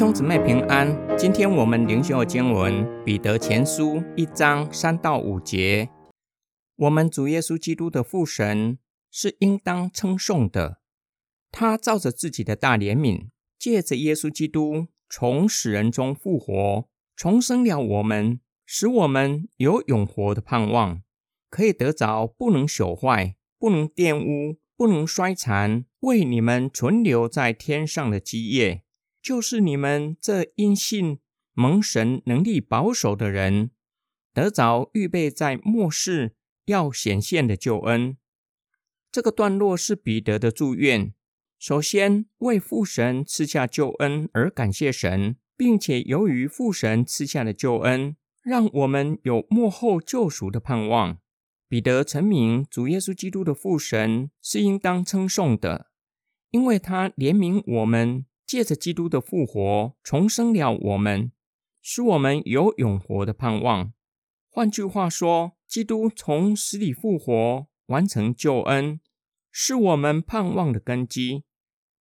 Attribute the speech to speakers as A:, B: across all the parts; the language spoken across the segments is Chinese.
A: 兄姊妹平安，今天我们灵修的经文《彼得前书》一章三到五节。我们主耶稣基督的父神是应当称颂的，他照着自己的大怜悯，借着耶稣基督从死人中复活，重生了我们，使我们有永活的盼望，可以得着不能朽坏、不能玷污、不能衰残，为你们存留在天上的基业。就是你们这因信蒙神能力保守的人，得着预备在末世要显现的救恩。这个段落是彼得的祝愿。首先为父神赐下救恩而感谢神，并且由于父神赐下的救恩，让我们有末后救赎的盼望。彼得陈明主耶稣基督的父神是应当称颂的，因为他怜悯我们。借着基督的复活，重生了我们，使我们有永活的盼望。换句话说，基督从死里复活，完成救恩，是我们盼望的根基。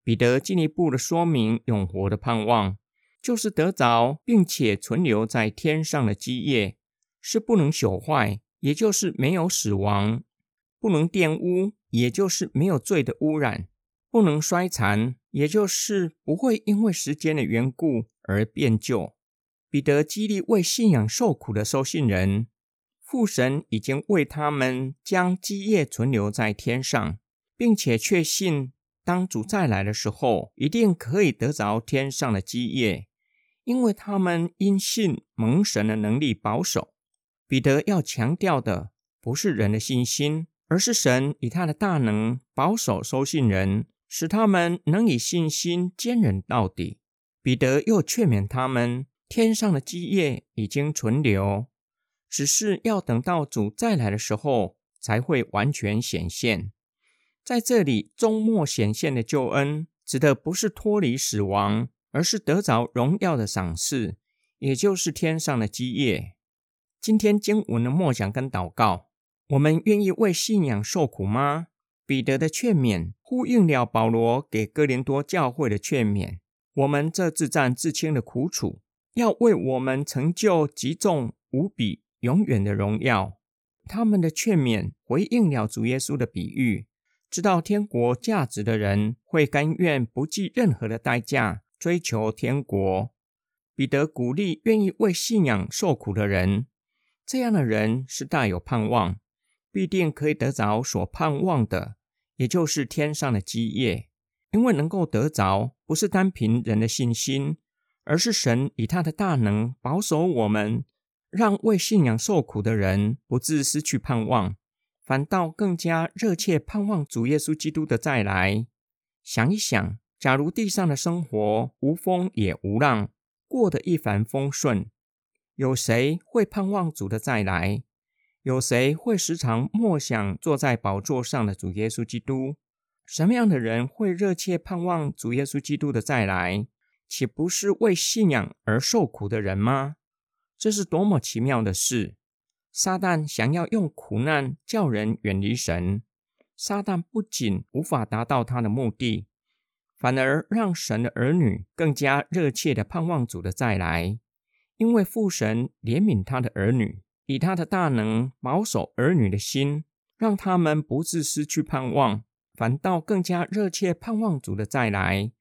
A: 彼得进一步的说明，永活的盼望就是得着并且存留在天上的基业，是不能朽坏，也就是没有死亡；不能玷污，也就是没有罪的污染；不能衰残。也就是不会因为时间的缘故而变旧。彼得激励为信仰受苦的收信人，父神已经为他们将基业存留在天上，并且确信当主再来的时候，一定可以得着天上的基业，因为他们因信蒙神的能力保守。彼得要强调的不是人的信心，而是神以他的大能保守收信人。使他们能以信心坚忍到底。彼得又劝勉他们：天上的基业已经存留，只是要等到主再来的时候，才会完全显现。在这里，终末显现的救恩，指的不是脱离死亡，而是得着荣耀的赏赐，也就是天上的基业。今天经文的默想跟祷告，我们愿意为信仰受苦吗？彼得的劝勉呼应了保罗给哥林多教会的劝勉。我们这自战自轻的苦楚，要为我们成就极重无比、永远的荣耀。他们的劝勉回应了主耶稣的比喻，知道天国价值的人会甘愿不计任何的代价追求天国。彼得鼓励愿意为信仰受苦的人，这样的人是大有盼望，必定可以得着所盼望的。也就是天上的基业，因为能够得着，不是单凭人的信心，而是神以他的大能保守我们，让为信仰受苦的人不致失去盼望，反倒更加热切盼望主耶稣基督的再来。想一想，假如地上的生活无风也无浪，过得一帆风顺，有谁会盼望主的再来？有谁会时常默想坐在宝座上的主耶稣基督？什么样的人会热切盼望主耶稣基督的再来？岂不是为信仰而受苦的人吗？这是多么奇妙的事！撒旦想要用苦难叫人远离神，撒旦不仅无法达到他的目的，反而让神的儿女更加热切的盼望主的再来，因为父神怜悯他的儿女。以他的大能保守儿女的心，让他们不致失去盼望，反倒更加热切盼望主的再来。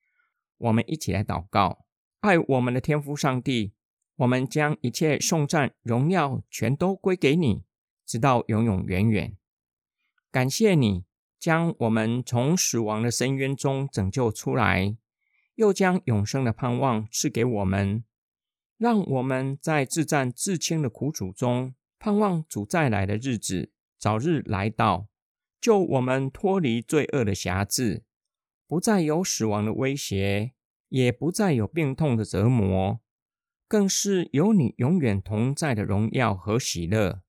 A: 我们一起来祷告：爱我们的天父上帝，我们将一切颂赞荣耀全都归给你，直到永永远远。感谢你将我们从死亡的深渊中拯救出来，又将永生的盼望赐给我们，让我们在自战自轻的苦楚中。盼望主再来的日子早日来到，救我们脱离罪恶的辖制，不再有死亡的威胁，也不再有病痛的折磨，更是有你永远同在的荣耀和喜乐。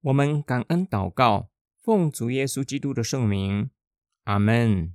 A: 我们感恩祷告，奉主耶稣基督的圣名，阿门。